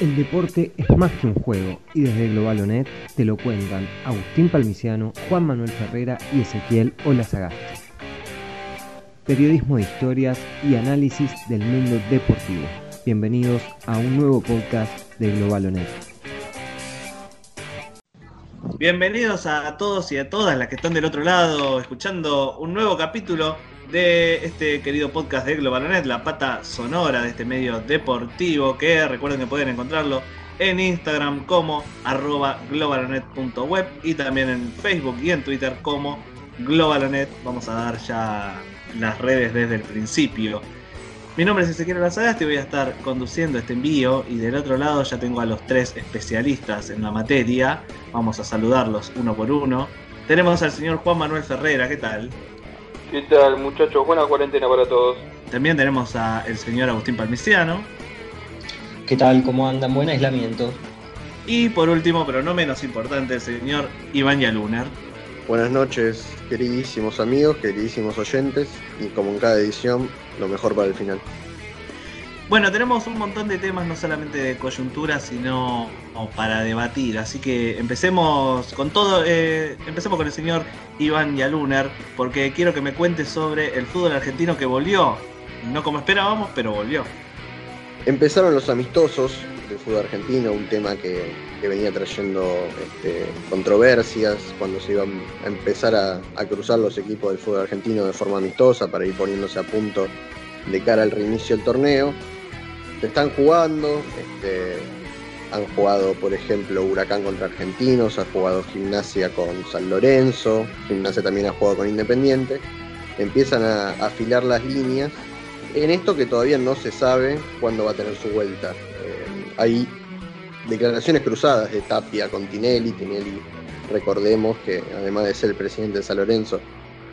El deporte es más que un juego y desde Globalonet te lo cuentan Agustín Palmiciano, Juan Manuel Ferrera y Ezequiel Olazagasti. Periodismo de historias y análisis del mundo deportivo. Bienvenidos a un nuevo podcast de Globalonet. Bienvenidos a todos y a todas las que están del otro lado escuchando un nuevo capítulo de este querido podcast de Globalonet, la pata sonora de este medio deportivo, que recuerden que pueden encontrarlo en Instagram como arroba globalonet.web y también en Facebook y en Twitter como globalonet. Vamos a dar ya las redes desde el principio. Mi nombre es Ezequiel Lazagasti, voy a estar conduciendo este envío y del otro lado ya tengo a los tres especialistas en la materia. Vamos a saludarlos uno por uno. Tenemos al señor Juan Manuel Ferrera, ¿qué tal? ¿Qué tal, muchachos? Buena cuarentena para todos. También tenemos al señor Agustín Palmiciano. ¿Qué tal? ¿Cómo andan? Buen aislamiento. Y por último, pero no menos importante, el señor Iván Yaluner. Buenas noches, queridísimos amigos, queridísimos oyentes, y como en cada edición, lo mejor para el final. Bueno, tenemos un montón de temas, no solamente de coyuntura, sino para debatir. Así que empecemos con todo. Eh, empecemos con el señor Iván Yaluner, porque quiero que me cuente sobre el fútbol argentino que volvió. No como esperábamos, pero volvió. Empezaron los amistosos del fútbol argentino, un tema que, venía trayendo este, controversias cuando se iban a empezar a, a cruzar los equipos del fútbol argentino de forma amistosa para ir poniéndose a punto de cara al reinicio del torneo están jugando, este, han jugado, por ejemplo, Huracán contra Argentinos, ha jugado Gimnasia con San Lorenzo, Gimnasia también ha jugado con Independiente. Empiezan a afilar las líneas en esto que todavía no se sabe cuándo va a tener su vuelta. Eh, hay declaraciones cruzadas de Tapia con Tinelli. Tinelli, recordemos que además de ser el presidente de San Lorenzo,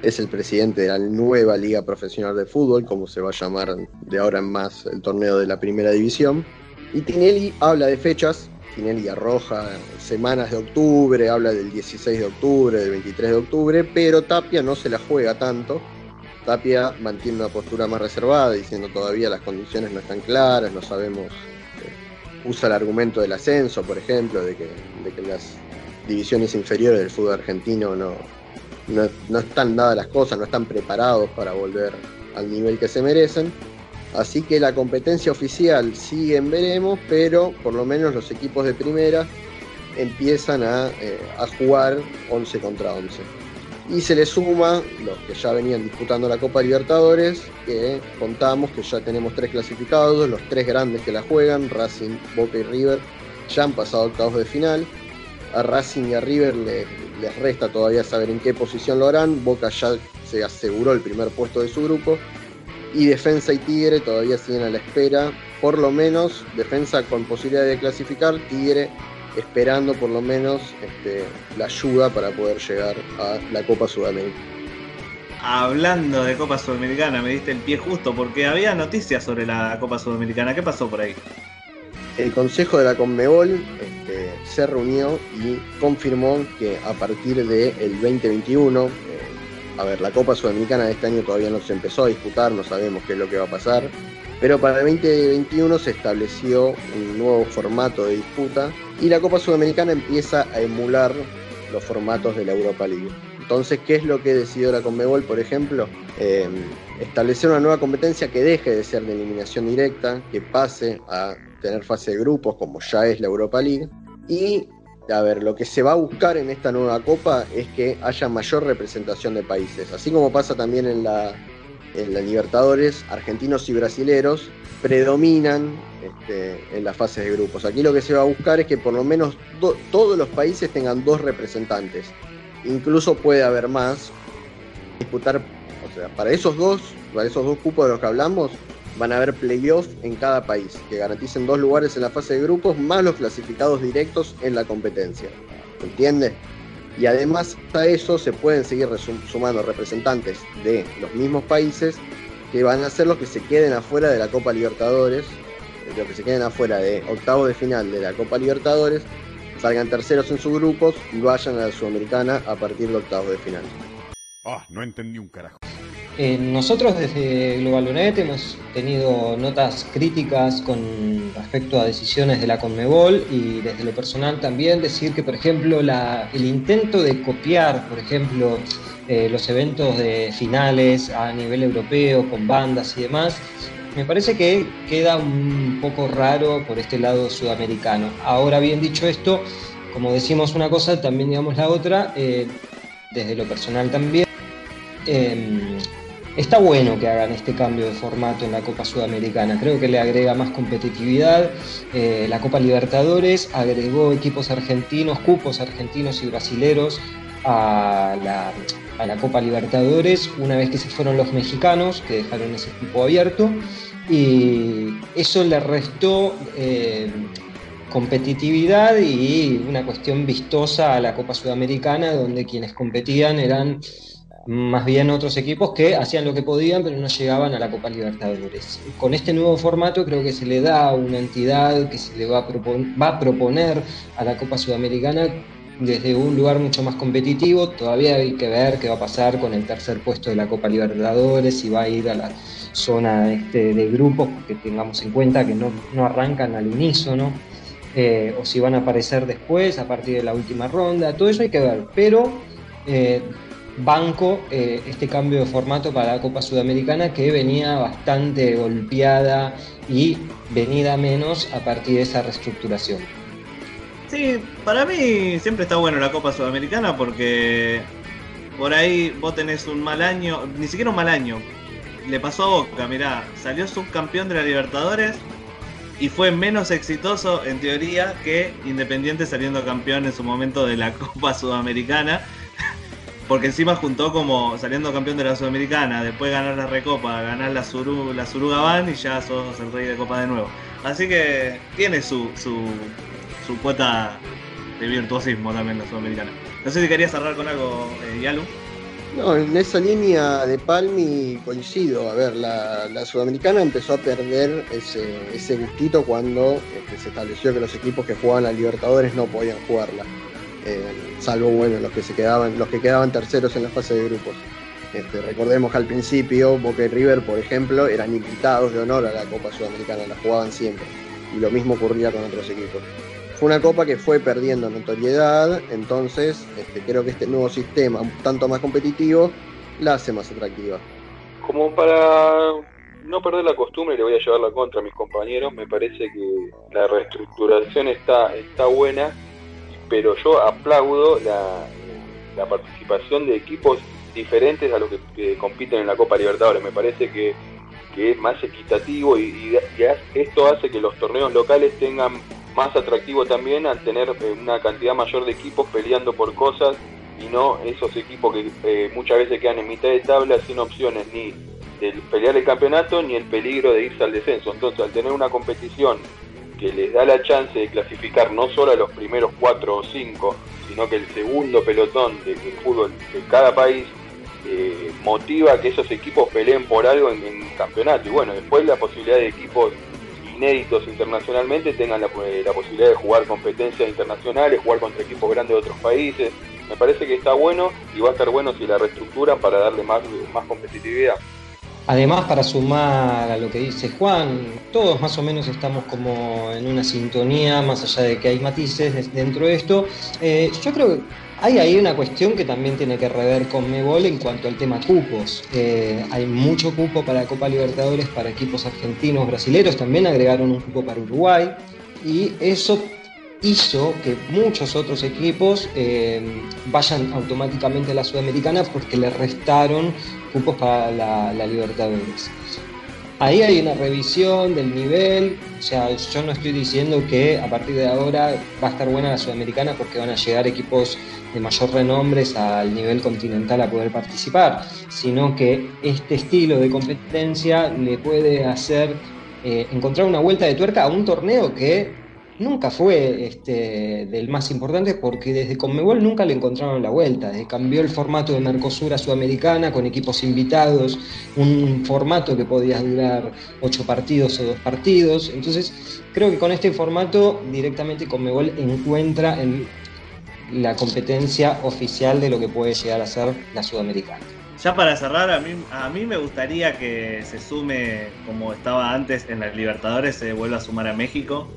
es el presidente de la nueva Liga Profesional de Fútbol, como se va a llamar de ahora en más el torneo de la Primera División. Y Tinelli habla de fechas, Tinelli arroja semanas de octubre, habla del 16 de octubre, del 23 de octubre, pero Tapia no se la juega tanto. Tapia mantiene una postura más reservada, diciendo todavía las condiciones no están claras, no sabemos. Eh, usa el argumento del ascenso, por ejemplo, de que, de que las divisiones inferiores del fútbol argentino no, no, están dadas las cosas, no están preparados para volver al nivel que se merecen. Así que la competencia oficial sigue en veremos, pero por lo menos los equipos de primera empiezan a, eh, jugar 11 contra 11. Y se le suma los que ya venían disputando la Copa Libertadores, que contamos que ya tenemos tres clasificados, los tres grandes que la juegan, Racing, Boca y River, ya han pasado octavos de final a Racing y a River les, resta todavía saber en qué posición lo harán. Boca ya se aseguró el primer puesto de su grupo. Y Defensa y Tigre todavía siguen a la espera, por lo menos Defensa con posibilidad de clasificar, Tigre esperando por lo menos este, la ayuda para poder llegar a la Copa Sudamericana. Hablando de Copa Sudamericana, me diste el pie justo porque había noticias sobre la Copa Sudamericana. ¿Qué pasó por ahí? El Consejo de la Conmebol se reunió y confirmó que a partir del 2021, eh, a ver, la Copa Sudamericana de este año todavía no se empezó a disputar, no sabemos qué es lo que va a pasar, pero para el 2021 se estableció un nuevo formato de disputa y la Copa Sudamericana empieza a emular los formatos de la Europa League. Entonces, ¿qué es lo que decidió la Conmebol, por ejemplo? Eh, establecer una nueva competencia que deje de ser de eliminación directa, que pase a tener fase de grupos como ya es la Europa League. Y, a ver, lo que se va a buscar en esta nueva copa es que haya mayor representación de países. Así como pasa también en la, en la Libertadores, argentinos y brasileros predominan este, en las fases de grupos. Aquí lo que se va a buscar es que por lo menos todos los países tengan dos representantes. Incluso puede haber más. Disputar, o sea, para esos dos, para esos dos cupos de los que hablamos, van a haber playoffs en cada país, que garanticen dos lugares en la fase de grupos, más los clasificados directos en la competencia. ¿Entiende? Y además a eso se pueden seguir sumando representantes de los mismos países que van a ser los que se queden afuera de la Copa Libertadores, los que se queden afuera de octavos de final de la Copa Libertadores, salgan terceros en sus grupos y vayan a la Sudamericana a partir de octavos de final. Ah, no entendí un carajo. Eh, nosotros desde GlobalNet hemos tenido notas críticas con respecto a decisiones de la Conmebol y desde lo personal también decir que, por ejemplo, el intento de copiar, por ejemplo, eh, los eventos de finales a nivel europeo con bandas y demás, me parece que queda un poco raro por este lado sudamericano. Ahora bien dicho esto, como decimos una cosa, también digamos la otra, eh, desde lo personal también. Em, Está bueno que hagan este cambio de formato en la Copa Sudamericana, creo que le agrega más competitividad. Eh, la Copa Libertadores agregó equipos argentinos, cupos argentinos y brasileros a la, Copa Libertadores una vez que se fueron los mexicanos, que dejaron ese equipo abierto, y eso le restó eh, competitividad y una cuestión vistosa a la Copa Sudamericana, donde quienes competían eran más bien otros equipos que hacían lo que podían pero no llegaban a la Copa Libertadores. Con este nuevo formato creo que se le da una entidad que se le va a, va a proponer a la Copa Sudamericana desde un lugar mucho más competitivo. Todavía hay que ver qué va a pasar con el tercer puesto de la Copa Libertadores, si va a ir a la zona este, de grupos, porque tengamos en cuenta que no, no arrancan al unísono, eh, o si van a aparecer después, a partir de la última ronda, todo eso hay que ver. Pero eh, banco eh, este cambio de formato para la Copa Sudamericana que venía bastante golpeada y venida menos a partir de esa reestructuración. Sí, para mí siempre está bueno la Copa Sudamericana porque por ahí vos tenés un mal año, ni siquiera un mal año. Le pasó a Boca, mirá, salió subcampeón de la Libertadores y fue menos exitoso en teoría que Independiente saliendo campeón en su momento de la Copa Sudamericana porque encima juntó como saliendo campeón de la Sudamericana, después ganar la Recopa, ganar la, Suru, la Suruga y ya sos el rey de Copa de nuevo. Así que tiene su, su, su cuota de virtuosismo también la Sudamericana. No sé si querías cerrar con algo, eh, Yalu. No, en esa línea de Palmi coincido. A ver, la, Sudamericana empezó a perder ese, ese gustito cuando este, se estableció que los equipos que jugaban a Libertadores no podían jugarla. Eh, salvo bueno los que se quedaban, los que quedaban terceros en la fase de grupos. Este, recordemos que al principio Boca y River, por ejemplo, eran invitados de honor a la Copa Sudamericana, la jugaban siempre. Y lo mismo ocurría con otros equipos. Fue una copa que fue perdiendo notoriedad, entonces este, creo que este nuevo sistema, un tanto más competitivo, la hace más atractiva. Como para no perder la costumbre, le voy a llevar la contra a mis compañeros, me parece que la reestructuración está, está buena pero yo aplaudo la, participación de equipos diferentes a los que, compiten en la Copa Libertadores. Me parece que, es más equitativo y, esto hace que los torneos locales tengan más atractivo también al tener eh, una cantidad mayor de equipos peleando por cosas y no esos equipos que eh, muchas veces quedan en mitad de tabla sin opciones ni de pelear el campeonato ni el peligro de irse al descenso. Entonces, al tener una competición que les da la chance de clasificar no solo a los primeros cuatro o cinco, sino que el segundo pelotón de, fútbol de cada país eh, motiva que esos equipos peleen por algo en, en, campeonato. Y bueno, después la posibilidad de equipos inéditos internacionalmente tengan la, la, posibilidad de jugar competencias internacionales, jugar contra equipos grandes de otros países. Me parece que está bueno y va a estar bueno si la reestructuran para darle más, más competitividad. Además, para sumar a lo que dice Juan, todos más o menos estamos como en una sintonía, más allá de que hay matices dentro de esto. Eh, yo creo que hay ahí una cuestión que también tiene que rever con Mebol en cuanto al tema cupos. Eh, hay mucho cupo para Copa Libertadores para equipos argentinos, brasileños, también agregaron un cupo para Uruguay y eso hizo que muchos otros equipos eh, vayan automáticamente a la Sudamericana porque le restaron cupos para la, Libertadores. Ahí hay una revisión del nivel, o sea, yo no estoy diciendo que a partir de ahora va a estar buena la Sudamericana porque van a llegar equipos de mayor renombre al nivel continental a poder participar, sino que este estilo de competencia le puede hacer eh, encontrar una vuelta de tuerca a un torneo que nunca fue este, del más importante porque desde Conmebol nunca le encontraron la vuelta. cambió el formato de Mercosur a Sudamericana con equipos invitados, un formato que podía durar ocho partidos o dos partidos. Entonces, creo que con este formato directamente Conmebol encuentra la competencia oficial de lo que puede llegar a ser la Sudamericana. ya para cerrar, a mí, a mí me gustaría que se sume, como estaba antes en las Libertadores, se vuelva a sumar a México.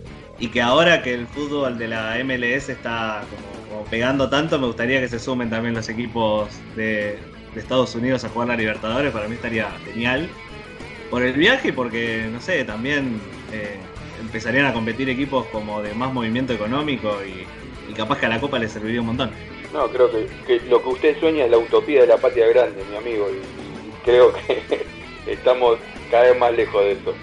Y que ahora que el fútbol de la MLS está como, pegando tanto, me gustaría que se sumen también los equipos de, Estados Unidos a jugar la Libertadores. Para mí estaría genial. Por el viaje porque, no sé, también eh, empezarían a competir equipos como de más movimiento económico y, y capaz que a la Copa le serviría un montón. No, creo que, lo que usted sueña es la utopía de la patria grande, mi amigo, y, creo que estamos cada vez más lejos de eso.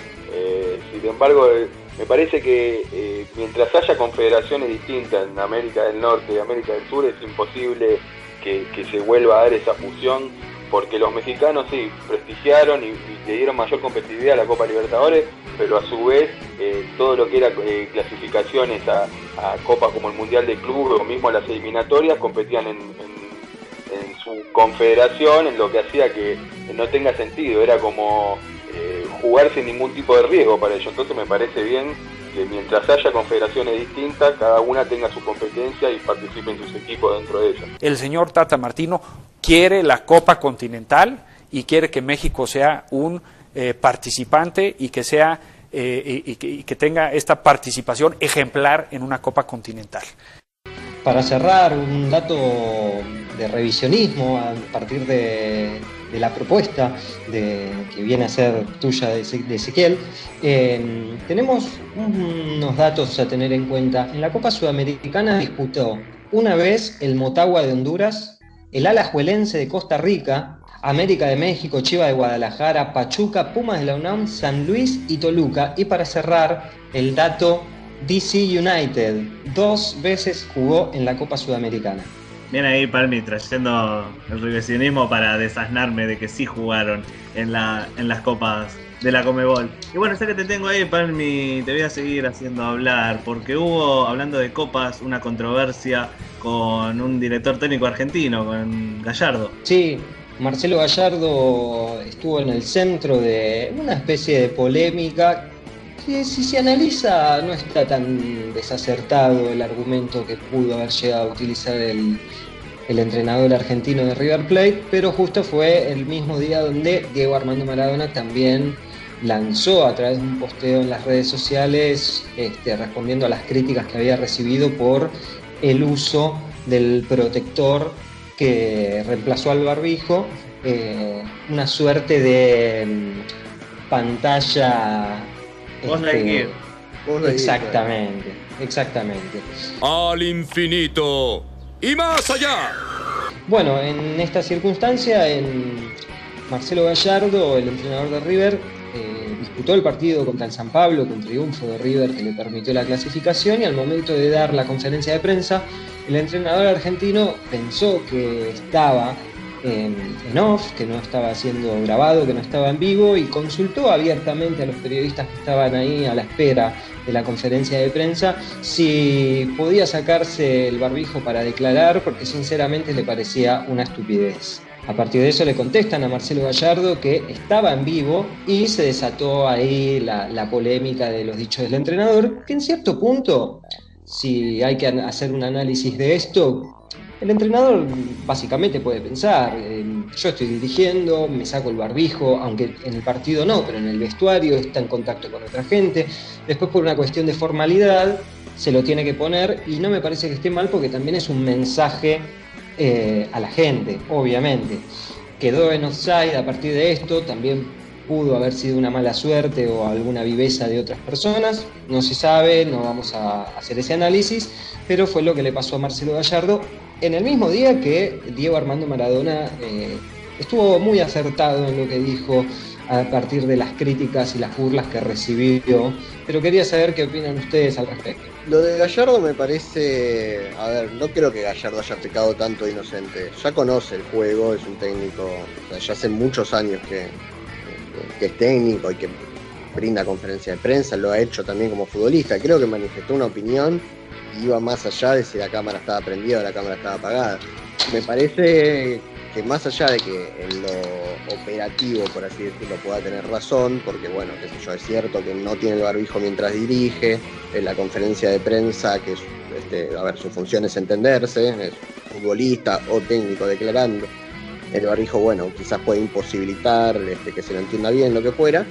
Eh, sin embargo, eh, me parece que eh, mientras haya confederaciones distintas en América del Norte y América del Sur, es imposible que, se vuelva a dar esa fusión, porque los mexicanos sí prestigiaron y, le dieron mayor competitividad a la Copa Libertadores, pero a su vez todo lo que era clasificaciones a, a copas como el Mundial de Clubes o mismo las eliminatorias competían en, su confederación, en lo que hacía que no tenga sentido, era como eh, jugar sin ningún tipo de riesgo para ello. Entonces me parece bien que mientras haya confederaciones distintas, cada una tenga su competencia y participe en sus equipos dentro de ellas. El señor Tata Martino quiere la Copa Continental y quiere que México sea un eh, participante y que sea eh, y, que, tenga esta participación ejemplar en una Copa Continental. Para cerrar, un dato de revisionismo a partir de, la propuesta de, que viene a ser tuya de, Ezequiel, eh, tenemos unos datos a tener en cuenta. En la Copa Sudamericana disputó una vez el Motagua de Honduras, el Alajuelense de Costa Rica, América de México, Chiva de Guadalajara, Pachuca, Pumas de la UNAM, San Luis y Toluca. Y para cerrar, el dato DC United. Dos veces jugó en la Copa Sudamericana. Bien ahí, Palmi, trayendo el revisionismo para desasnarme de que sí jugaron en, la, en las copas de la Comebol. Y bueno, ya que te tengo ahí, Palmi, te voy a seguir haciendo hablar, porque hubo, hablando de copas, una controversia con un director técnico argentino, con Gallardo. Sí, Marcelo Gallardo estuvo en el centro de una especie de polémica que si se analiza no está tan desacertado el argumento que pudo haber llegado a utilizar el, entrenador argentino de River Plate, pero justo fue el mismo día donde Diego Armando Maradona también lanzó a través de un posteo en las redes sociales este, respondiendo a las críticas que había recibido por el uso del protector que reemplazó al barbijo, eh, una suerte de exactamente, exactamente. Al infinito y más allá. Bueno, en esta circunstancia, en Marcelo Gallardo, el entrenador de River, eh, disputó el partido contra el San Pablo con triunfo de River que le permitió la clasificación y al momento de dar la conferencia de prensa el entrenador argentino pensó que estaba en, off, que no estaba siendo grabado, que no estaba en vivo y consultó abiertamente a los periodistas que estaban ahí a la espera de la conferencia de prensa si podía sacarse el barbijo para declarar porque sinceramente le parecía una estupidez. A partir de eso le contestan a Marcelo Gallardo que estaba en vivo y se desató ahí la polémica de los dichos del entrenador, que en cierto punto si hay que hacer un análisis de esto, el entrenador básicamente puede pensar, yo estoy dirigiendo, me saco el barbijo, aunque en el partido no, pero en el vestuario está en contacto con otra gente, después por una cuestión de formalidad se lo tiene que poner y no me parece que esté mal porque también es un mensaje eh, a la gente, obviamente. Quedó en offside a partir de esto, también pudo haber sido una mala suerte o alguna viveza de otras personas, no se sabe, no vamos a hacer ese análisis, pero fue lo que le pasó a Marcelo Gallardo en el mismo día que Diego Armando Maradona eh, estuvo muy acertado en lo que dijo a partir de las críticas y las burlas que recibió, pero quería saber qué opinan ustedes al respecto. Lo de Gallardo me parece, a ver, no creo que Gallardo haya pecado tanto inocente, ya conoce el juego, es un técnico, ya hace muchos años que, que es técnico y que brinda conferencia de prensa, lo ha hecho también como futbolista. Creo que manifestó una opinión iba más allá de si la cámara estaba prendida o la cámara estaba apagada. Me parece que más allá de que en lo operativo, por así decirlo, pueda tener razón, porque bueno, qué sé yo, es cierto que no tiene el barbijo mientras dirige, en la conferencia de prensa, que es, este, a ver, su función es entenderse, es futbolista o técnico declarando el barrijo, bueno, quizás puede imposibilitar este, que se lo entienda bien, lo que fuera,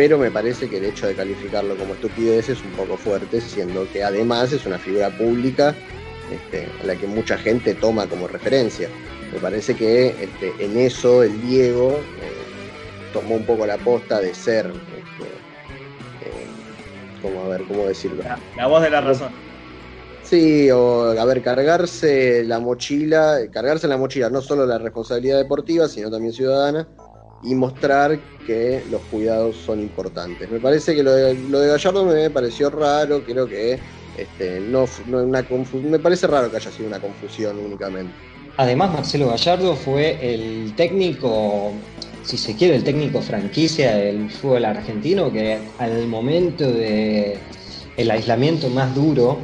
pero me parece que el hecho de calificarlo como estupidez es un poco fuerte, siendo que además es una figura pública este, a la que mucha gente toma como referencia. Me parece que este, en eso el Diego eh, tomó un poco la posta de ser, este, eh, como a ver, ¿cómo decirlo? La, voz de la razón. Sí, o a ver, cargarse la mochila, cargarse la mochila no solo la responsabilidad deportiva, sino también ciudadana, y mostrar que los cuidados son importantes. Me parece que lo de, Gallardo me pareció raro, creo que este, no, no una me parece raro que haya sido una confusión únicamente. Además, Marcelo Gallardo fue el técnico, si se quiere, el técnico franquicia del fútbol argentino que al momento de aislamiento más duro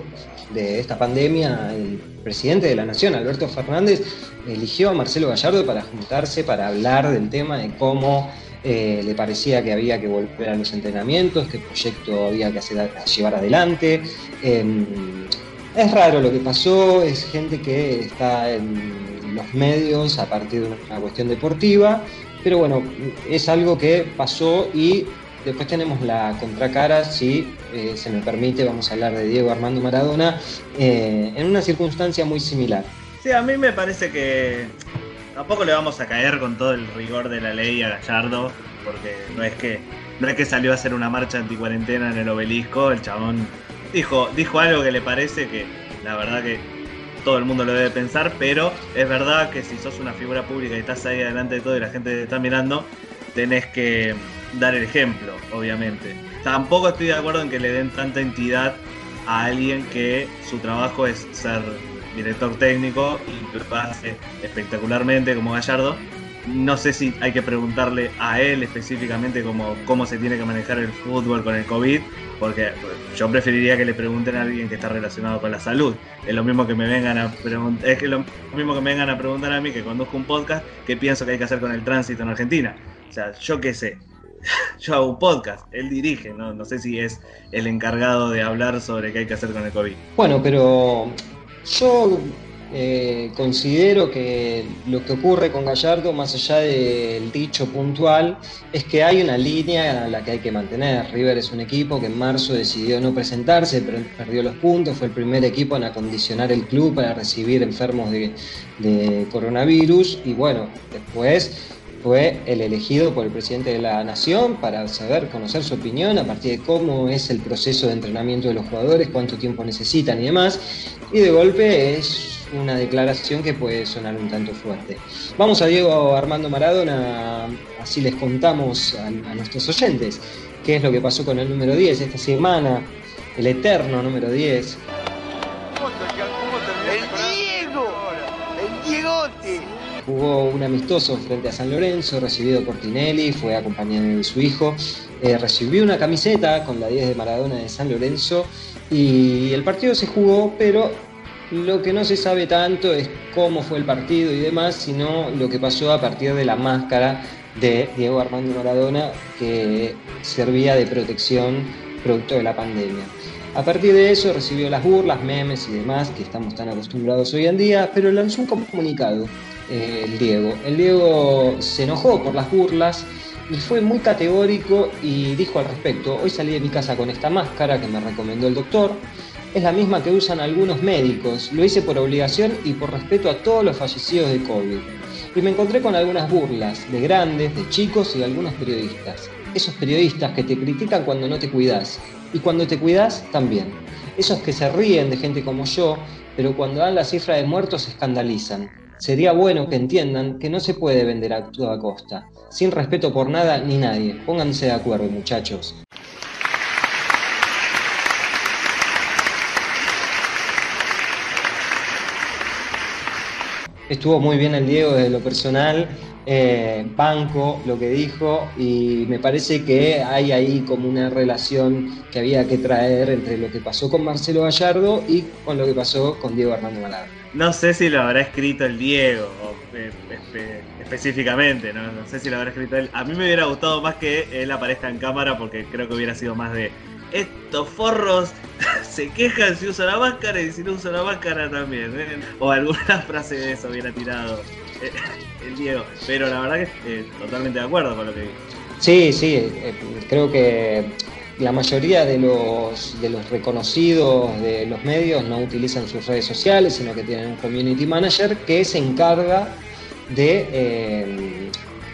de esta pandemia, el presidente de la Nación, Alberto Fernández, eligió a Marcelo Gallardo para juntarse, para hablar del tema de cómo eh, le parecía que había que volver a los entrenamientos, qué proyecto había que llevar adelante. Em, es raro lo que pasó, es gente que está en los medios a partir de una cuestión deportiva, pero bueno, es algo que pasó y Después tenemos la contracara, si eh, se me permite, vamos a hablar de Diego Armando Maradona, eh, en una circunstancia muy similar. Sí, a mí me parece que tampoco le vamos a caer con todo el rigor de la ley a Gallardo, porque no es que no es que salió a hacer una marcha anticuarentena en el obelisco, el chabón dijo, dijo algo que le parece que la verdad que todo el mundo lo debe pensar, pero es verdad que si sos una figura pública y estás ahí delante de todo y la gente te está mirando, tenés que dar el ejemplo, obviamente. Tampoco estoy de acuerdo en que le den tanta entidad a alguien que su trabajo es ser director técnico y lo hace espectacularmente como Gallardo. No sé si hay que preguntarle a él específicamente cómo, cómo se tiene que manejar el fútbol con el COVID, porque yo preferiría que le pregunten a alguien que está relacionado con la salud. Es lo mismo que me vengan a preguntar, es que lo mismo que me vengan a preguntar a mí que conduzco un podcast, qué pienso que hay que hacer con el tránsito en Argentina. O sea, yo qué sé, yo hago un podcast, él dirige, ¿no? sé si es el encargado de hablar sobre qué hay que hacer con el COVID. Bueno, pero yo eh, considero que lo que ocurre con Gallardo, más allá del dicho puntual, es que hay una línea a la que hay que mantener. River es un equipo que en marzo decidió no presentarse, perdió los puntos, fue el primer equipo en acondicionar el club para recibir enfermos de coronavirus y bueno, después fue el elegido por el presidente de la Nación para saber, conocer su opinión a partir de cómo es el proceso de entrenamiento de los jugadores, cuánto tiempo necesitan y demás. Y de golpe es una declaración que puede sonar un tanto fuerte. Vamos a Diego Armando Maradona, así les contamos a, a nuestros oyentes qué es lo que pasó con el número 10 esta semana, el eterno número 10. Jugó un amistoso frente a San Lorenzo, recibido por Tinelli, fue acompañado de su hijo. Eh, recibió una camiseta con la 10 de Maradona de San Lorenzo y el partido se jugó, pero lo que no se sabe tanto es cómo fue el partido y demás, sino lo que pasó a partir de la máscara de Diego Armando Maradona que servía de protección producto de la pandemia. A partir de eso recibió las burlas, memes y demás que estamos tan acostumbrados hoy en día, pero lanzó un comunicado eh, el Diego. El Diego se enojó por las burlas y fue muy categórico y dijo al respecto, hoy salí de mi casa con esta máscara que me recomendó el doctor, es la misma que usan algunos médicos, lo hice por obligación y por respeto a todos los fallecidos de COVID. Y me encontré con algunas burlas de grandes, de chicos y de algunos periodistas. Esos periodistas que te critican cuando no te cuidas y cuando te cuidas también. Esos que se ríen de gente como yo, pero cuando dan la cifra de muertos se escandalizan. Sería bueno que entiendan que no se puede vender a toda costa, sin respeto por nada ni nadie. Pónganse de acuerdo, muchachos. Estuvo muy bien el Diego desde lo personal, eh, banco lo que dijo y me parece que hay ahí como una relación que había que traer entre lo que pasó con Marcelo Gallardo y con lo que pasó con Diego Armando Maladona. No sé si lo habrá escrito el Diego eh, específicamente, ¿no? no sé si lo habrá escrito él. A mí me hubiera gustado más que él aparezca en cámara porque creo que hubiera sido más de estos forros se quejan si usa la máscara y si no usa la máscara también. ¿eh? O alguna frase de eso hubiera tirado. eh, el Diego. Pero la verdad que eh, totalmente de acuerdo con lo que dice. Sí, sí, creo que la mayoría de los, de los reconocidos de los medios no utilizan sus redes sociales, sino que tienen un community manager que se encarga de eh,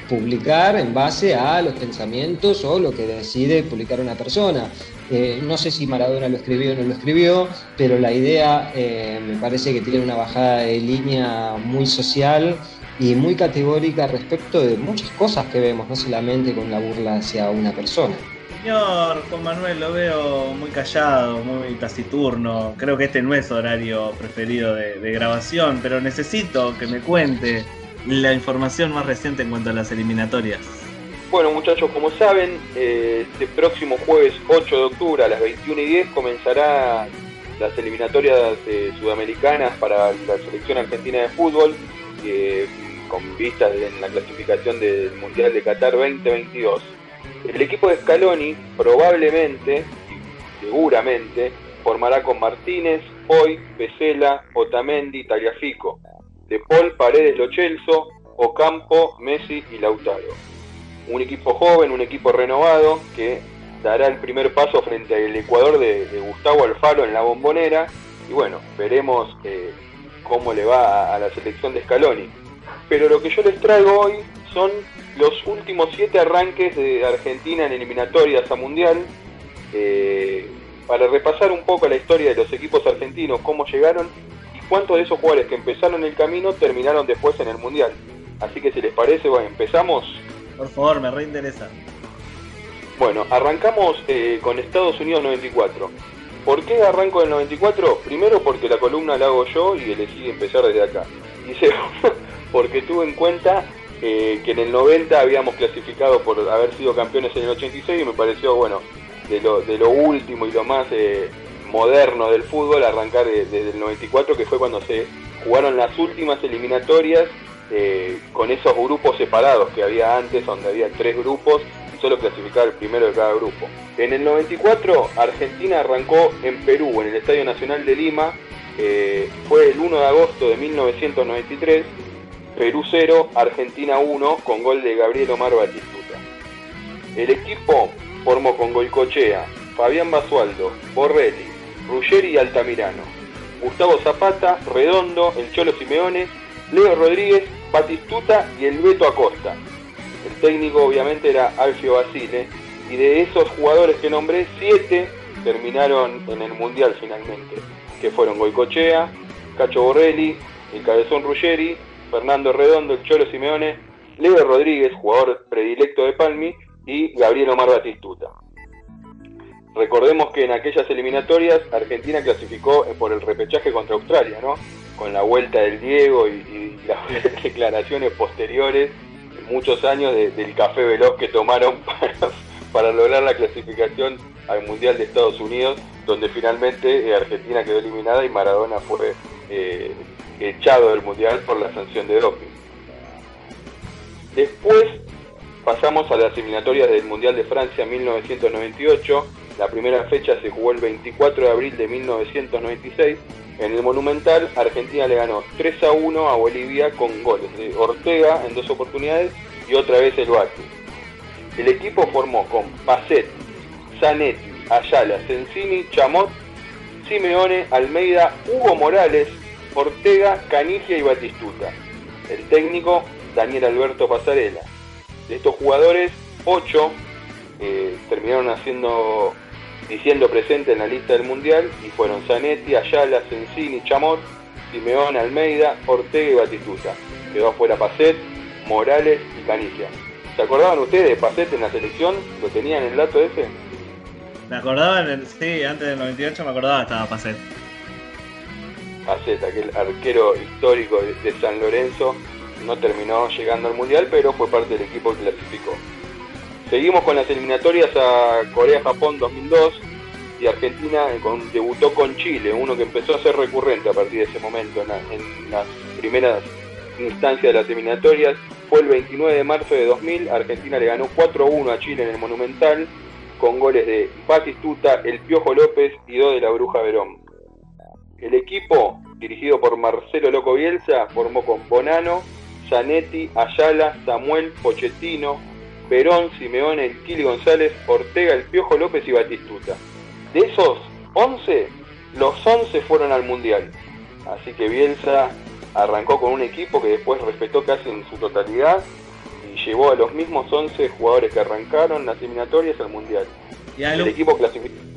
publicar en base a los pensamientos o lo que decide publicar una persona. Eh, no sé si Maradona lo escribió o no lo escribió, pero la idea eh, me parece que tiene una bajada de línea muy social y muy categórica respecto de muchas cosas que vemos, no solamente con la burla hacia una persona. Señor Juan Manuel, lo veo muy callado, muy taciturno. Creo que este no es horario preferido de, grabación, pero necesito que me cuente la información más reciente en cuanto a las eliminatorias. Bueno muchachos, como saben, eh, este próximo jueves 8 de octubre a las 21 y 10 comenzará las eliminatorias eh, sudamericanas para la selección argentina de fútbol, eh, con vistas en la clasificación del Mundial de Qatar 2022. El equipo de Scaloni probablemente, seguramente, formará con Martínez, Hoy, Pesela, Otamendi, Tagliafico, De Paul, Paredes, Lo Celso, Ocampo, Messi y Lautaro un equipo joven, un equipo renovado que dará el primer paso frente al Ecuador de, de Gustavo Alfaro en la bombonera y bueno, veremos eh, cómo le va a, a, la selección de Scaloni. Pero lo que yo les traigo hoy son los últimos siete arranques de Argentina en eliminatorias a Mundial, eh, para repasar un poco la historia de los equipos argentinos, cómo llegaron y cuántos de esos jugadores que empezaron el camino terminaron después en el Mundial. Así que si les parece, bueno, empezamos por favor, me reinteresa. Bueno, arrancamos eh, con Estados Unidos 94. ¿Por qué arranco del 94? Primero porque la columna la hago yo y elegí empezar desde acá. Y segundo, porque tuve en cuenta eh, que en el 90 habíamos clasificado por haber sido campeones en el 86 y me pareció, bueno, de lo, último y lo más eh, moderno del fútbol arrancar desde el 94, que fue cuando se jugaron las últimas eliminatorias eh, con esos grupos separados que había antes, donde había tres grupos y solo clasificaba el primero de cada grupo. En el 94, Argentina arrancó en Perú, en el Estadio Nacional de Lima, eh, fue el 1 de agosto de 1993, Perú 0, Argentina 1, con gol de Gabriel Omar Batistuta. El equipo formó con Golcochea, Fabián Basualdo, Borrelli, Ruggeri y Altamirano, Gustavo Zapata, Redondo, el Cholo Simeone, Leo Rodríguez, Batistuta y el Beto Acosta. El técnico obviamente era Alfio Basile y de esos jugadores que nombré, siete terminaron en el Mundial finalmente, que fueron Goicochea, Cacho Borrelli, el Cabezón Ruggeri, Fernando Redondo, el Cholo Simeone, Leo Rodríguez, jugador predilecto de Palmi, y Gabriel Omar Batistuta. Recordemos que en aquellas eliminatorias Argentina clasificó por el repechaje contra Australia, ¿no? Con la vuelta del Diego y, las declaraciones posteriores, muchos años de, del café veloz que tomaron para, para, lograr la clasificación al Mundial de Estados Unidos, donde finalmente eh, Argentina quedó eliminada y Maradona fue eh, echado del Mundial por la sanción de doping. Después pasamos a las eliminatorias del Mundial de Francia 1998. La primera fecha se jugó el 24 de abril de 1996 en el Monumental, Argentina le ganó 3 a 1 a Bolivia con goles de Ortega en dos oportunidades y otra vez el Bati. El equipo formó con Pacet, Zanetti, Ayala, Sensini, Chamot, Simeone, Almeida, Hugo Morales, Ortega, Canigia y Batistuta. El técnico, Daniel Alberto Pasarela. De estos jugadores, 8 eh, terminaron haciendo diciendo presente en la lista del Mundial y fueron Zanetti, Ayala, Sensini, Chamot, Simeón, Almeida, Ortega y Batistuta. Quedó afuera Pacet, Morales y Canigia. ¿Se acordaban ustedes de Pacet en la selección? ¿Lo tenían en el dato ese? Me acordaba, sí, antes del 98 me acordaba estaba Pacet. Pacet, aquel arquero histórico de, de San Lorenzo, no terminó llegando al Mundial, pero fue parte del equipo que clasificó. Seguimos con las eliminatorias a Corea-Japón 2002 y Argentina con, debutó con Chile, uno que empezó a ser recurrente a partir de ese momento en, la, en las primeras instancias de las eliminatorias. Fue el 29 de marzo de 2000, Argentina le ganó 4-1 a Chile en el Monumental con goles de Batistuta, El Piojo López y dos de la Bruja Verón. El equipo, dirigido por Marcelo Loco Bielsa, formó con Bonano, Zanetti, Ayala, Samuel, Pochettino, Perón, Simeone, el Kili González, Ortega, el Piojo López y Batistuta. De esos 11, los 11 fueron al Mundial. Así que Bielsa arrancó con un equipo que después respetó casi en su totalidad y llevó a los mismos 11 jugadores que arrancaron las eliminatorias al Mundial. Y El equipo clasificó.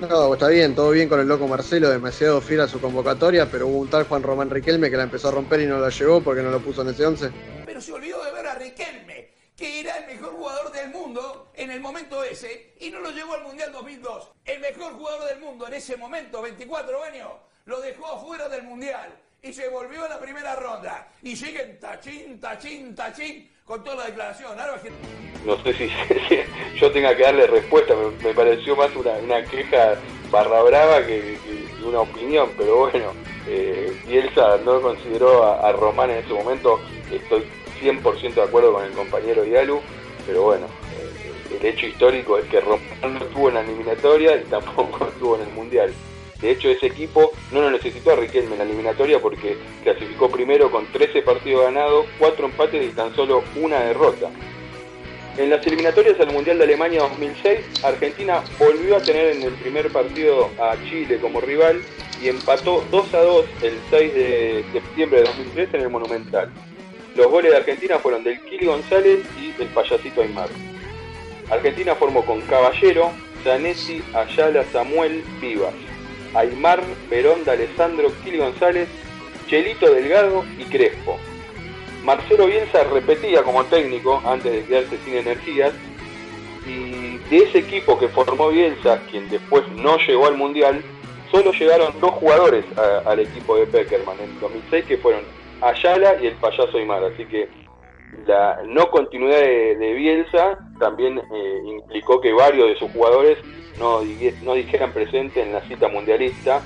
No, está bien, todo bien con el loco Marcelo, demasiado fiel a su convocatoria, pero hubo un tal Juan Román Riquelme que la empezó a romper y no la llevó porque no lo puso en ese 11. Pero se olvidó de ver a Riquelme, que era el mejor jugador del mundo en el momento ese, y no lo llevó al Mundial 2002. El mejor jugador del mundo en ese momento, 24 años, lo dejó afuera del Mundial y se volvió a la primera ronda. Y siguen tachín, tachín, tachín con toda la declaración. No sé si, yo tenga que darle respuesta, me, pareció más una, queja barra brava que, una opinión, pero bueno, eh, Bielsa no consideró a, Román en ese momento, estoy 100% de acuerdo con el compañero Yalu, pero bueno, eh, el hecho histórico es que Román no estuvo en la eliminatoria y tampoco estuvo en el Mundial. De hecho, ese equipo no lo necesitó a Riquelme en la eliminatoria porque clasificó primero con 13 partidos ganados, 4 empates y tan solo una derrota. En las eliminatorias al Mundial de Alemania 2006, Argentina volvió a tener en el primer partido a Chile como rival y empató 2 a 2 el 6 de septiembre de 2003 en el Monumental. Los goles de Argentina fueron del Kili González y el payasito Aymar. Argentina formó con Caballero, Zanetti, Ayala, Samuel, Vivas, Aymar, Perón, Alessandro, Kili González, Chelito Delgado y Crespo. Marcelo Bielsa repetía como técnico antes de quedarse sin energías y de ese equipo que formó Bielsa, quien después no llegó al Mundial, solo llegaron dos jugadores al equipo de Peckerman en 2006 que fueron Ayala y el payaso Aymar, así que la no continuidad de Bielsa también eh, implicó que varios de sus jugadores no, no dijeran presente en la cita mundialista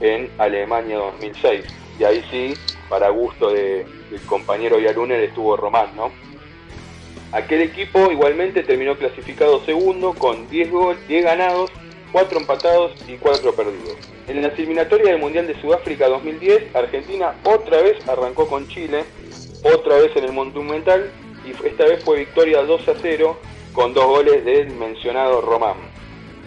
en Alemania 2006. Y ahí sí, para gusto de- del compañero Yaluner, estuvo Román, ¿no? Aquel equipo igualmente terminó clasificado segundo con 10, gol, 10 ganados, 4 empatados y 4 perdidos. En las eliminatorias del Mundial de Sudáfrica 2010, Argentina otra vez arrancó con Chile, otra vez en el Monumental, y esta vez fue victoria 2 a 0 con dos goles del mencionado Román.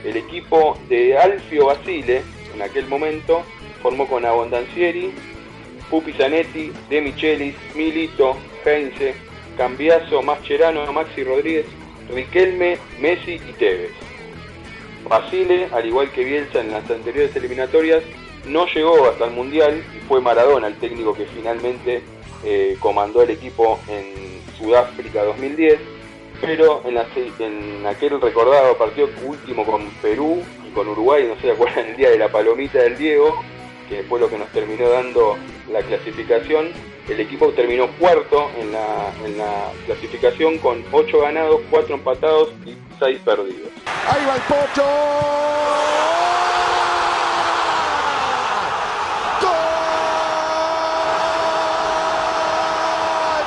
El equipo de Alfio Basile, en aquel momento, formó con Abondancieri, Pupi Zanetti, De Michelis, Milito, Heinze, Cambiaso, Mascherano, Maxi Rodríguez, Riquelme, Messi y Tevez. Basile, al igual que Bielsa en las anteriores eliminatorias, no llegó hasta el Mundial y fue Maradona el técnico que finalmente eh, comandó el equipo en Sudáfrica 2010, pero en, aquel recordado partido último con Perú y con Uruguay, no se acuerdan el día de la palomita del Diego, que fue lo que nos terminó dando la clasificación, el equipo terminó cuarto en la, en la clasificación con 8 ganados, 4 empatados y 6 perdidos. Ahí va el Pocho. ¡Gol!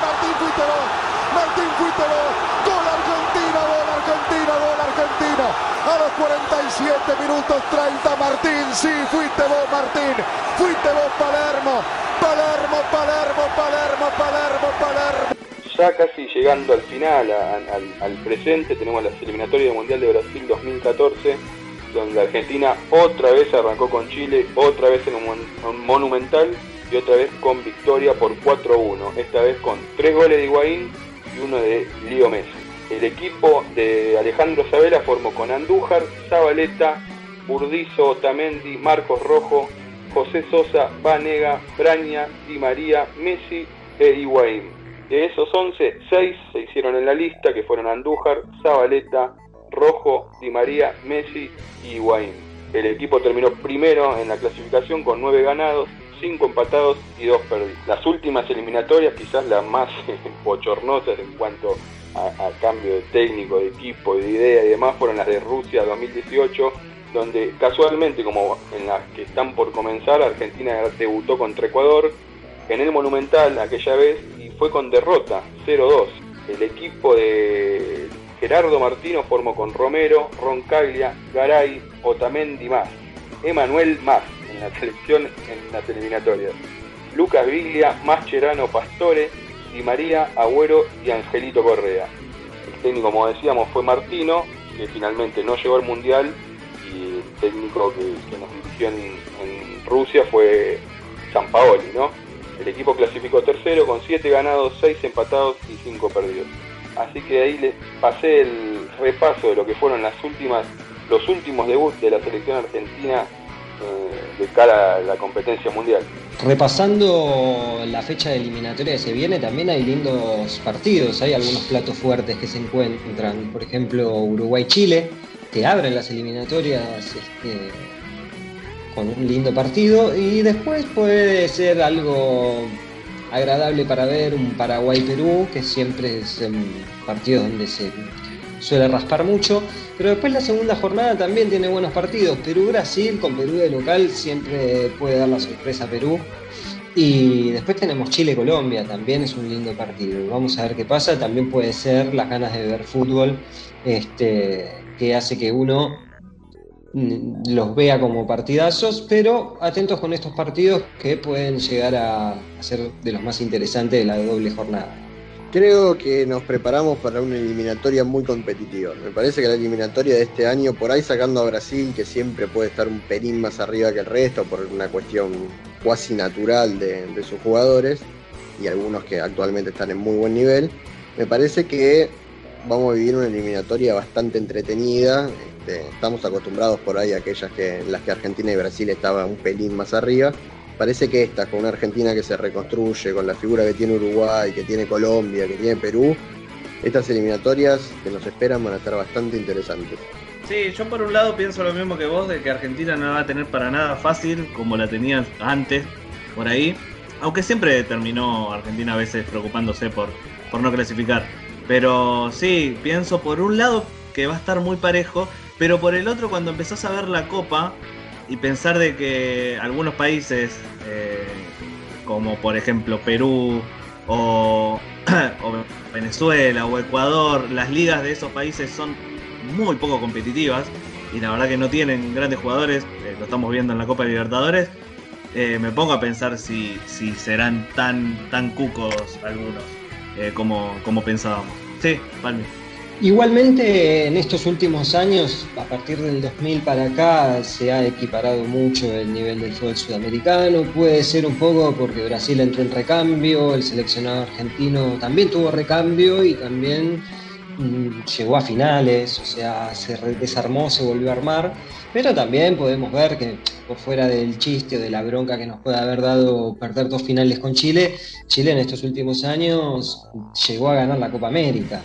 Martín fuiste vos. Martín fuiste vos. Gol Argentina, gol Argentina, gol Argentina. A los 47 minutos 30 Martín. Sí, fuiste vos Martín. Fuiste vos Palermo. Palermo, Palermo, Palermo, Palermo, Palermo. Ya casi llegando al final, al, presente, tenemos las eliminatorias del Mundial de Brasil 2014, donde Argentina otra vez arrancó con Chile, otra vez en un, mon- un monumental y otra vez con victoria por 4-1, esta vez con tres goles de Higuaín y uno de Lío Messi. El equipo de Alejandro Sabela formó con Andújar, Zabaleta, Burdizo, Otamendi, Marcos Rojo, José Sosa, Vanega, Braña, Di María, Messi e Higuaín. De esos 11, 6 se hicieron en la lista, que fueron Andújar, Zabaleta, Rojo, Di María, Messi y Higuaín. El equipo terminó primero en la clasificación con 9 ganados, 5 empatados y 2 perdidos. Las últimas eliminatorias, quizás las más bochornosas en cuanto a, cambio de técnico, de equipo, de idea y demás, fueron las de Rusia 2018, donde casualmente, como en las que están por comenzar, Argentina debutó contra Ecuador en el Monumental aquella vez y fue con derrota 0-2. El equipo de Gerardo Martino formó con Romero, Roncaglia, Garay, Otamendi más, Emanuel más en la selección en las eliminatorias. Lucas Viglia, Mascherano Pastore, Di María, Agüero y Angelito Correa. El técnico, como decíamos, fue Martino, que finalmente no llegó al Mundial, y el técnico que, nos dirigió en, Rusia fue Paoli, ¿no? El equipo clasificó tercero con 7 ganados, 6 empatados y 5 perdidos. Así que ahí les pasé el repaso de lo que fueron las últimas, los últimos debuts de la selección argentina de cara a la competencia mundial. Repasando la fecha de eliminatoria que se viene, también hay lindos partidos, hay algunos platos fuertes que se encuentran, por ejemplo Uruguay-Chile, que abren las eliminatorias este, con un lindo partido. Y después puede ser algo agradable para ver un Paraguay-Perú, que siempre es un partido donde se suele raspar mucho, pero después la segunda jornada también tiene buenos partidos. Perú-Brasil, con Perú de local siempre puede dar la sorpresa a Perú. Y después tenemos Chile-Colombia, también es un lindo partido. Vamos a ver qué pasa, también puede ser las ganas de ver fútbol este, que hace que uno mm, los vea como partidazos, pero atentos con estos partidos que pueden llegar a, ser de los más interesantes de la doble jornada. Creo que nos preparamos para una eliminatoria muy competitiva. Me parece que la eliminatoria de este año, por ahí sacando a Brasil, que siempre puede estar un pelín más arriba que el resto por una cuestión cuasi natural de, sus jugadores, y algunos que actualmente están en muy buen nivel, me parece que vamos a vivir una eliminatoria bastante entretenida. Este, estamos acostumbrados por ahí a aquellas que, las que Argentina y Brasil estaban un pelín más arriba. Parece que esta, con una Argentina que se reconstruye, con la figura que tiene Uruguay, que tiene Colombia, que tiene Perú, estas eliminatorias que nos esperan van a estar bastante interesantes. Sí, yo por un lado pienso lo mismo que vos, de que Argentina no va a tener para nada fácil como la tenían antes, por ahí. Aunque siempre terminó Argentina a veces preocupándose por, por no clasificar. Pero sí, pienso por un lado que va a estar muy parejo, pero por el otro cuando empezás a ver la copa y pensar de que algunos países, eh, como por ejemplo Perú o, Venezuela o Ecuador, las ligas de esos países son muy poco competitivas y la verdad que no tienen grandes jugadores, eh, lo estamos viendo en la Copa Libertadores, eh, me pongo a pensar si, si serán tan, tan cucos algunos como, como pensábamos. Sí, Palmi. Igualmente en estos últimos años, a partir del 2000 para acá, se ha equiparado mucho el nivel del fútbol sudamericano. Puede ser un poco porque Brasil entró en recambio, el seleccionado argentino también tuvo recambio y también mm, llegó a finales, o sea, se desarmó, se volvió a armar. Pero también podemos ver que por fuera del chiste o de la bronca que nos puede haber dado perder dos finales con Chile, Chile en estos últimos años llegó a ganar la Copa América.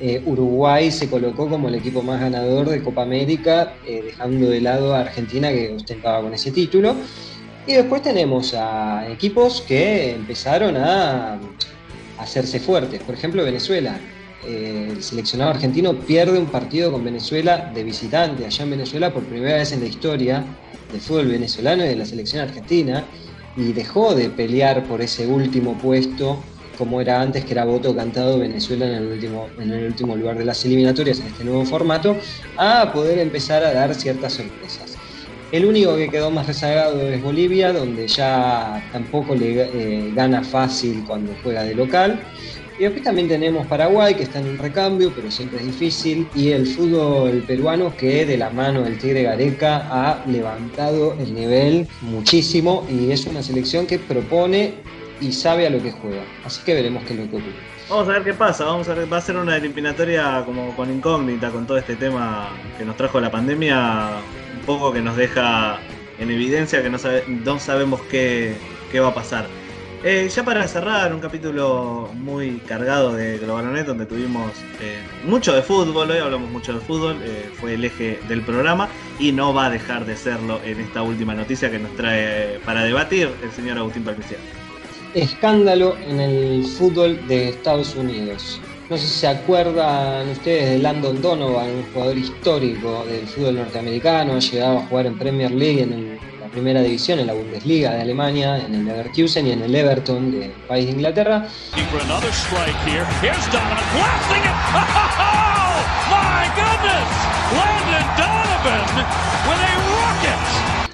Eh, Uruguay se colocó como el equipo más ganador de Copa América, eh, dejando de lado a Argentina que ostentaba con ese título. Y después tenemos a equipos que empezaron a hacerse fuertes. Por ejemplo, Venezuela. Eh, el seleccionado argentino pierde un partido con Venezuela de visitante allá en Venezuela por primera vez en la historia del fútbol venezolano y de la selección argentina y dejó de pelear por ese último puesto como era antes, que era voto cantado Venezuela en el último, en el último lugar de las eliminatorias en este nuevo formato, a poder empezar a dar ciertas sorpresas. El único que quedó más rezagado es Bolivia, donde ya tampoco le eh, gana fácil cuando juega de local. Y después también tenemos Paraguay, que está en un recambio, pero siempre es difícil. Y el fútbol peruano, que de la mano del Tigre Gareca ha levantado el nivel muchísimo. Y es una selección que propone y sabe a lo que juega. Así que veremos qué es lo que ocurre. Vamos a ver qué pasa, vamos a ver, va a ser una eliminatoria como con incógnita con todo este tema que nos trajo la pandemia, un poco que nos deja en evidencia que no, no sabemos qué, qué, va a pasar. Eh, ya para cerrar, un capítulo muy cargado de Globalonet, donde tuvimos eh, mucho de fútbol, hoy hablamos mucho de fútbol, eh, fue el eje del programa y no va a dejar de serlo en esta última noticia que nos trae para debatir el señor Agustín Palmiciano escándalo en el fútbol de Estados Unidos. No sé si se acuerdan ustedes de Landon Donovan, un jugador histórico del fútbol norteamericano, ha llegado a jugar en Premier League, en la primera división, en la Bundesliga de Alemania, en el Leverkusen y en el Everton del país de Inglaterra.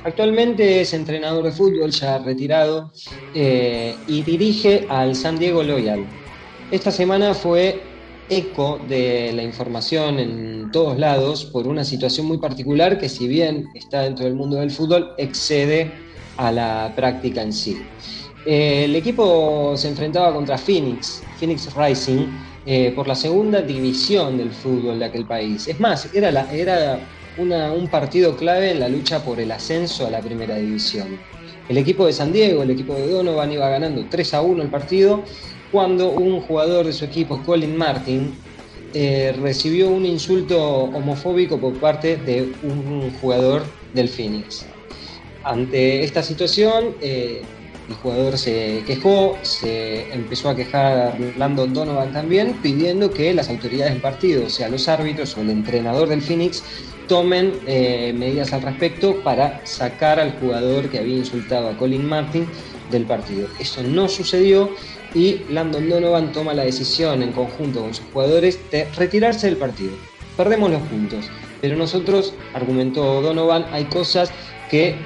Actualmente es entrenador de fútbol, ya retirado, eh, y dirige al San Diego Loyal. Esta semana fue eco de la información en todos lados por una situación muy particular que si bien está dentro del mundo del fútbol, excede a la práctica en sí. Eh, el equipo se enfrentaba contra Phoenix, Phoenix Rising, eh, por la segunda división del fútbol de aquel país. Es más, era, la, era un partido clave en la lucha por el ascenso a la primera división. El equipo de San Diego, el equipo de Donovan, iba ganando 3 a 1 el partido cuando un jugador de su equipo, Colin Martin, eh, recibió un insulto homofóbico por parte de un jugador del Phoenix. Ante esta situación, eh, el jugador se quejó, se empezó a quejar Landon Donovan también, pidiendo que las autoridades del partido, o sea, los árbitros o el entrenador del Phoenix, tomen eh, medidas al respecto para sacar al jugador que había insultado a Colin Martin del partido. Eso no sucedió y Landon Donovan toma la decisión en conjunto con sus jugadores de retirarse del partido. Perdemos los puntos, pero nosotros, argumentó Donovan, hay cosas que,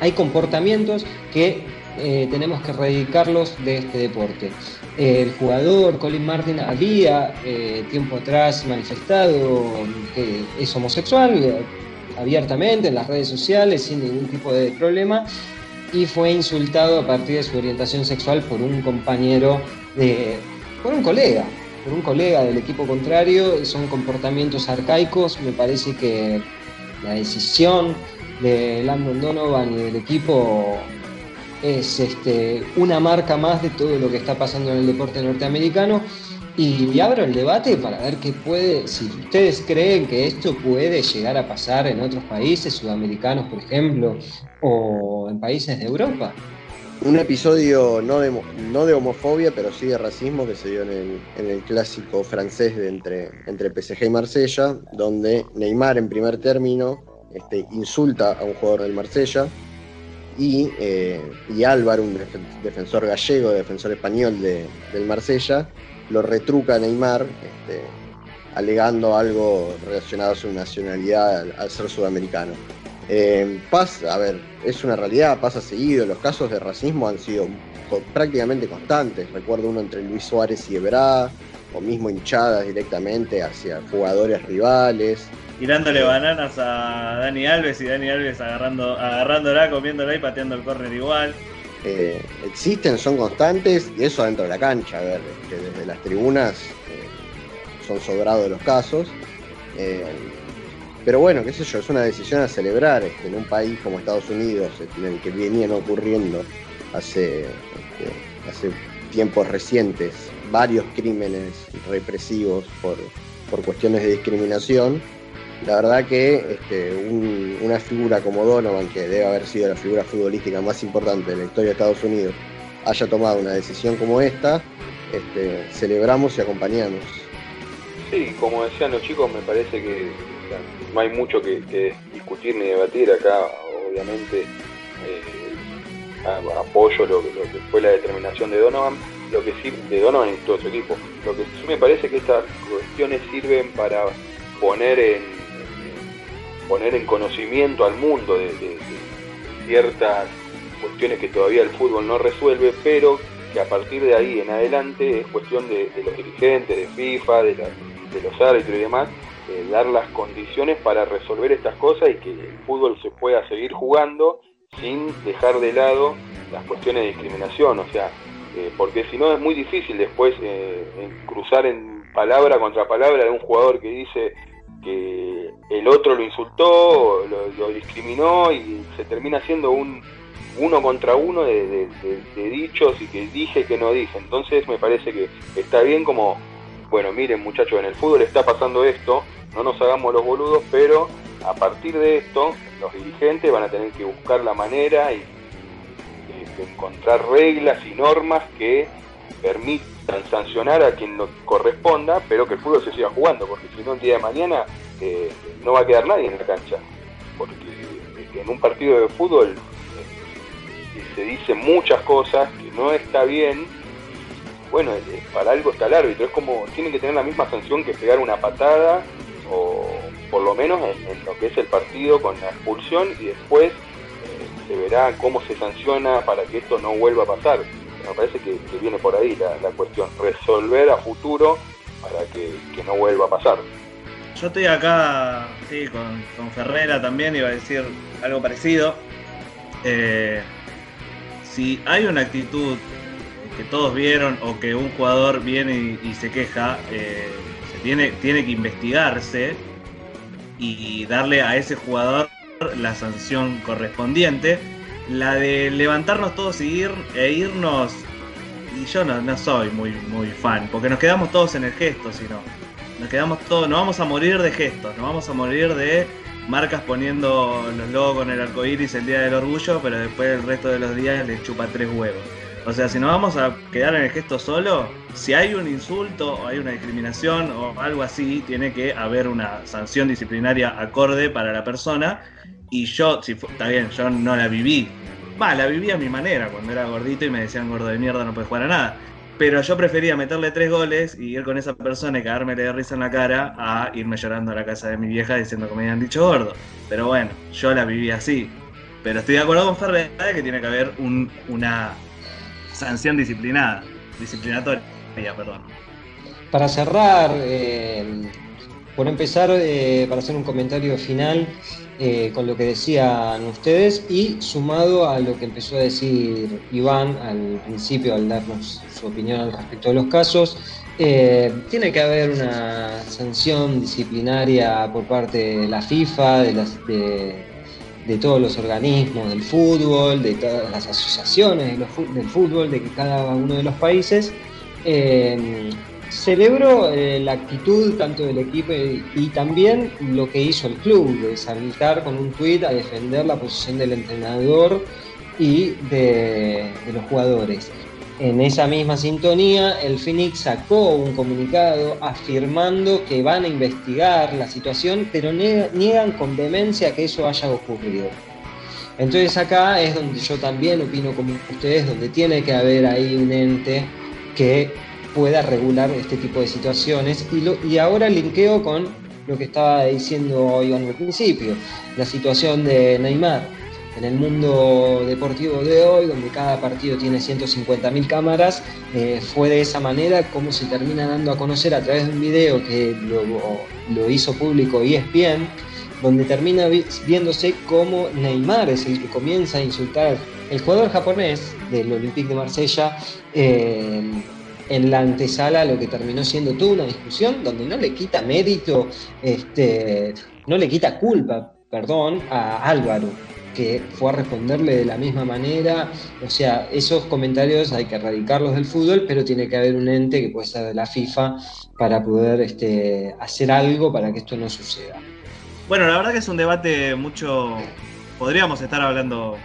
hay comportamientos que eh, tenemos que erradicarlos de este deporte. el jugador Colin Martin había eh, tiempo atrás manifestado que es homosexual eh, abiertamente en las redes sociales sin ningún tipo de problema y fue insultado a partir de su orientación sexual por un compañero de. por un colega, por un colega del equipo contrario. Son comportamientos arcaicos. Me parece que la decisión de Landon Donovan y del equipo es este, una marca más de todo lo que está pasando en el deporte norteamericano y, abro el debate para ver qué puede, si ustedes creen que esto puede llegar a pasar en otros países sudamericanos, por ejemplo, o en países de Europa. Un episodio no de, no de homofobia, pero sí de racismo que se dio en el, clásico francés de entre, entre PSG y Marsella, donde Neymar en primer término este, insulta a un jugador del Marsella y, eh, y Álvaro, un defensor gallego, defensor español del Marsella, lo retruca Neymar, este, alegando algo relacionado a su nacionalidad al, ser sudamericano. Eh, pasa, a ver, es una realidad, pasa seguido. Los casos de racismo han sido prácticamente constantes. Recuerdo uno entre Luis Suárez y Ebrá, o mismo hinchadas directamente hacia jugadores rivales. Tirándole bananas a Dani Alves y Dani Alves agarrando, agarrándola, comiéndola y pateando el córner igual. Eh, existen, son constantes y eso dentro de la cancha, a ver, que desde las tribunas eh, son sobrados los casos. Eh, pero bueno, qué sé yo, es una decisión a celebrar este, en un país como Estados Unidos, en el que venían ocurriendo hace, este, hace tiempos recientes varios crímenes represivos por, por cuestiones de discriminación la verdad que este, una figura como Donovan, que debe haber sido la figura futbolística más importante de la historia de Estados Unidos, haya tomado una decisión como esta, este, celebramos y acompañamos. Sí, como decían los chicos, me parece que no hay mucho que, discutir ni debatir acá, obviamente eh, apoyo lo, que fue la determinación de Donovan, lo que sí, de Donovan y todo su equipo. Lo que sí me parece que estas cuestiones sirven para poner en poner en conocimiento al mundo de, ciertas cuestiones que todavía el fútbol no resuelve, pero que a partir de ahí en adelante es cuestión de, los dirigentes, de FIFA, de, los árbitros y demás, eh, dar las condiciones para resolver estas cosas y que el fútbol se pueda seguir jugando sin dejar de lado las cuestiones de discriminación, o sea, eh, porque si no es muy difícil después eh, cruzar en palabra contra palabra de un jugador que dice que el otro lo insultó, lo, discriminó y se termina siendo un uno contra uno de, dichos y que dije que no dije. Entonces me parece que está bien como, bueno, miren muchachos, en el fútbol está pasando esto, no nos hagamos los boludos, pero a partir de esto los dirigentes van a tener que buscar la manera y, encontrar reglas y normas que permitan sancionar a quien lo corresponda, pero que el fútbol se siga jugando, porque si no el día de mañana eh, no va a quedar nadie en la cancha, porque en un partido de fútbol eh, se dicen muchas cosas que no está bien, bueno, eh, para algo está el árbitro, es como, tiene que tener la misma sanción que pegar una patada, o por lo menos en, lo que es el partido con la expulsión, y después se verá cómo se sanciona para que esto no vuelva a pasar me parece que, viene por ahí la, cuestión, resolver a futuro para que, no vuelva a pasar. Yo estoy acá con, con Ferrera también, iba a decir algo parecido. Eh, si hay una actitud que todos vieron o que un jugador viene y, se queja, eh, se tiene, tiene que investigarse y darle a ese jugador la sanción correspondiente. La de levantarnos todos y ir, e irnos, y yo no, no soy muy, muy fan, porque nos quedamos todos en el gesto, si no. Nos quedamos todos, no vamos a morir de gestos, nos vamos a morir de marcas poniendo los logos con el arco iris el día del orgullo, pero después el resto de los días le chupa tres huevos. O sea, si nos vamos a quedar en el gesto solo, si hay un insulto o hay una discriminación o algo así, tiene que haber una sanción disciplinaria acorde para la persona. Y yo, si está bien, yo no la viví. Va, la viví a mi manera, cuando era gordito y me decían gordo de mierda, no puedes jugar a nada. Pero yo prefería meterle tres goles y ir con esa persona y cagarme de risa en la cara a irme llorando a la casa de mi vieja diciendo que me habían dicho gordo. Pero bueno, yo la viví así. Pero estoy de acuerdo con Ferrer de que tiene que haber una sanción disciplinada, disciplinatoria, perdón. Para cerrar, eh, por empezar, eh, para hacer un comentario final, eh, con lo que decían ustedes y sumado a lo que empezó a decir Iván al principio al darnos su opinión al respecto de los casos, eh, tiene que haber una sanción disciplinaria por parte de la FIFA, de, de, todos los organismos del fútbol, de todas las asociaciones del fútbol, de cada uno de los países. Celebro eh, la actitud tanto del equipo y, también lo que hizo el club, de saltar con un tuit a defender la posición del entrenador y de, los jugadores. En esa misma sintonía, el Phoenix sacó un comunicado afirmando que van a investigar la situación, pero niegan con vehemencia que eso haya ocurrido. Entonces acá es donde yo también opino como ustedes, donde tiene que haber ahí un ente que pueda regular este tipo de situaciones. Y, ahora linkeo con lo que estaba diciendo Iván al principio, la situación de Neymar. En el mundo deportivo de hoy, donde cada partido tiene 150.000 cámaras, eh, fue de esa manera como se termina dando a conocer a través de un video que lo, lo hizo público ESPN, donde termina viéndose cómo Neymar es el que comienza a insultar el jugador japonés del Olympique de Marsella. Eh, en la antesala lo que terminó siendo toda una discusión donde no le quita mérito, este, no le quita culpa, perdón, a Álvaro, que fue a responderle de la misma manera. O sea, esos comentarios hay que erradicarlos del fútbol, pero tiene que haber un ente que puede ser de la FIFA para poder este, hacer algo para que esto no suceda. Bueno, la verdad que es un debate mucho... Podríamos estar hablando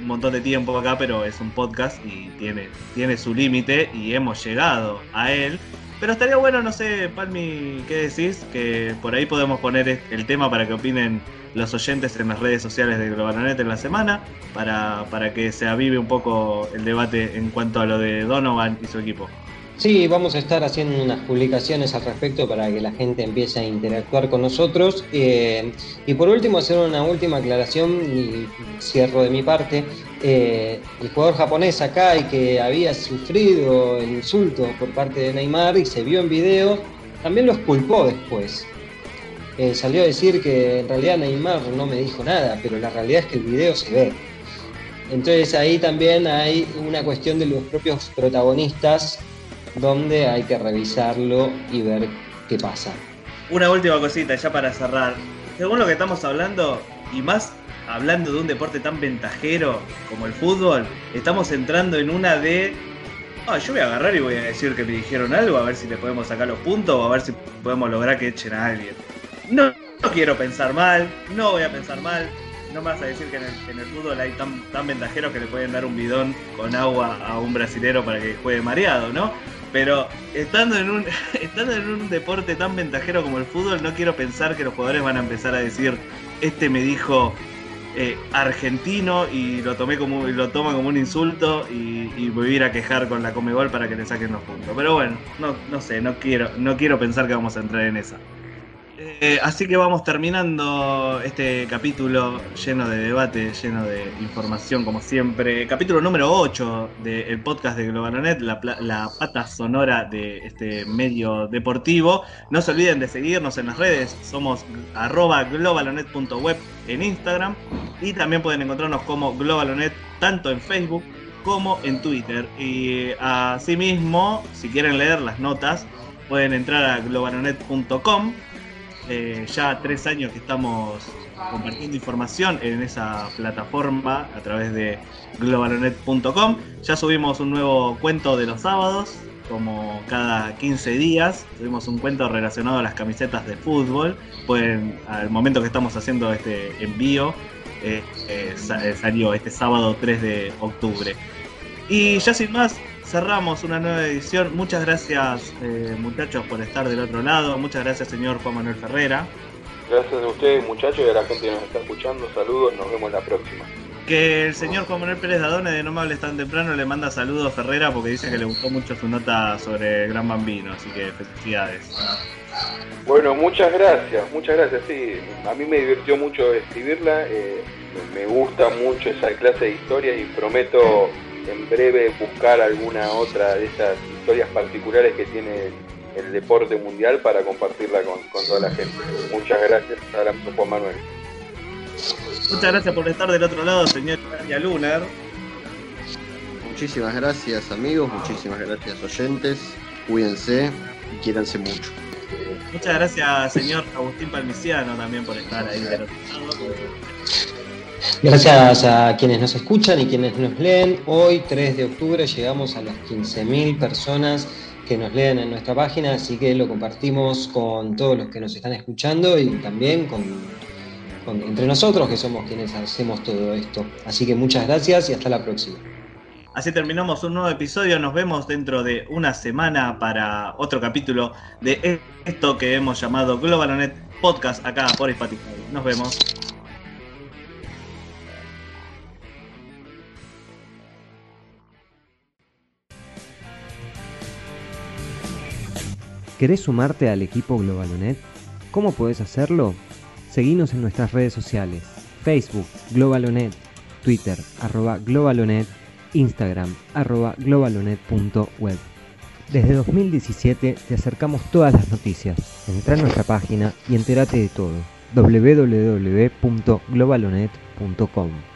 un montón de tiempo acá, pero es un podcast y tiene, tiene su límite y hemos llegado a él. Pero estaría bueno, no sé, Palmi, ¿qué decís? Que por ahí podemos poner el tema para que opinen los oyentes en las redes sociales de Globalonet en la semana, para, para que se avive un poco el debate en cuanto a lo de Donovan y su equipo. Sí, vamos a estar haciendo unas publicaciones al respecto para que la gente empiece a interactuar con nosotros. Eh, y por último, hacer una última aclaración y cierro de mi parte. Eh, el jugador japonés acá y que había sufrido el insulto por parte de Neymar y se vio en video, también lo culpó después. Eh, salió a decir que en realidad Neymar no me dijo nada, pero la realidad es que el video se ve. Entonces ahí también hay una cuestión de los propios protagonistas donde hay que revisarlo y ver qué pasa. Una última cosita ya para cerrar. Según lo que estamos hablando, y más hablando de un deporte tan ventajero como el fútbol, estamos entrando en una de... Ah, yo voy a agarrar y voy a decir que me dijeron algo, a ver si le podemos sacar los puntos o a ver si podemos lograr que echen a alguien. No, quiero pensar mal, no voy a pensar mal, no me vas a decir que en el, fútbol hay tan, tan ventajeros que le pueden dar un bidón con agua a un brasilero para que juegue mareado, ¿no? Pero estando en, un, estando en un deporte tan ventajero como el fútbol, no quiero pensar que los jugadores van a empezar a decir, este me dijo eh, argentino y lo tomé como lo toma como un insulto y, voy a ir a quejar con la Comebol para que le saquen los puntos. Pero bueno, no, no sé, no quiero, no quiero pensar que vamos a entrar en esa. Eh, así que vamos terminando este capítulo lleno de debate, lleno de información, como siempre. Capítulo número 8 del podcast de Globalonet, la, pata sonora de este medio deportivo. No se olviden de seguirnos en las redes, somos arroba globalonet.web en Instagram y también pueden encontrarnos como Globalonet tanto en Facebook como en Twitter. Y asimismo, si quieren leer las notas, pueden entrar a globalonet.com eh, ya tres años que estamos compartiendo información en esa plataforma a través de globalonet.com. Ya subimos un nuevo cuento de los sábados, como cada 15 días. Subimos un cuento relacionado a las camisetas de fútbol. Pueden, al momento que estamos haciendo este envío, eh, eh, salió este sábado 3 de octubre. Y ya sin más, cerramos una nueva edición. Muchas gracias, eh, muchachos, por estar del otro lado. Muchas gracias, señor Juan Manuel Ferrera. Gracias a ustedes, muchachos, y a la gente que nos está escuchando. Saludos, nos vemos la próxima. Que el señor Juan Manuel Pérez Dadone de No Me Hables Tan Temprano le manda saludos a Ferrera porque dice que le gustó mucho su nota sobre el Gran Bambino, así que felicidades. Bueno, muchas gracias, muchas gracias, sí. A mí me divirtió mucho escribirla, eh, me gusta mucho esa clase de historias y prometo en breve buscar alguna otra de esas historias particulares que tiene el deporte mundial para compartirla con, toda la gente. Muchas gracias, Juan Manuel. Muchas gracias por estar del otro lado, señor Tania Lunar. Muchísimas gracias amigos, muchísimas gracias oyentes, cuídense y quiéranse mucho. Muchas gracias señor Agustín Palmiciano también por estar ahí del otro lado. Gracias a quienes nos escuchan y quienes nos leen. Hoy, 3 de octubre, llegamos a las 15.000 personas que nos leen en nuestra página, así que lo compartimos con todos los que nos están escuchando y también con, entre nosotros que somos quienes hacemos todo esto. Así que muchas gracias y hasta la próxima. Así terminamos un nuevo episodio. Nos vemos dentro de una semana para otro capítulo de esto que hemos llamado Globalonet Podcast acá por Spotify. Nos vemos. ¿Querés sumarte al equipo Globalonet? ¿Cómo puedes hacerlo? Seguinos en nuestras redes sociales, Facebook, Globalonet, Twitter, arroba Globalonet, Instagram, arroba globalonet.web. Desde 2017 te acercamos todas las noticias. Entra en nuestra página y entérate de todo. www.globalonet.com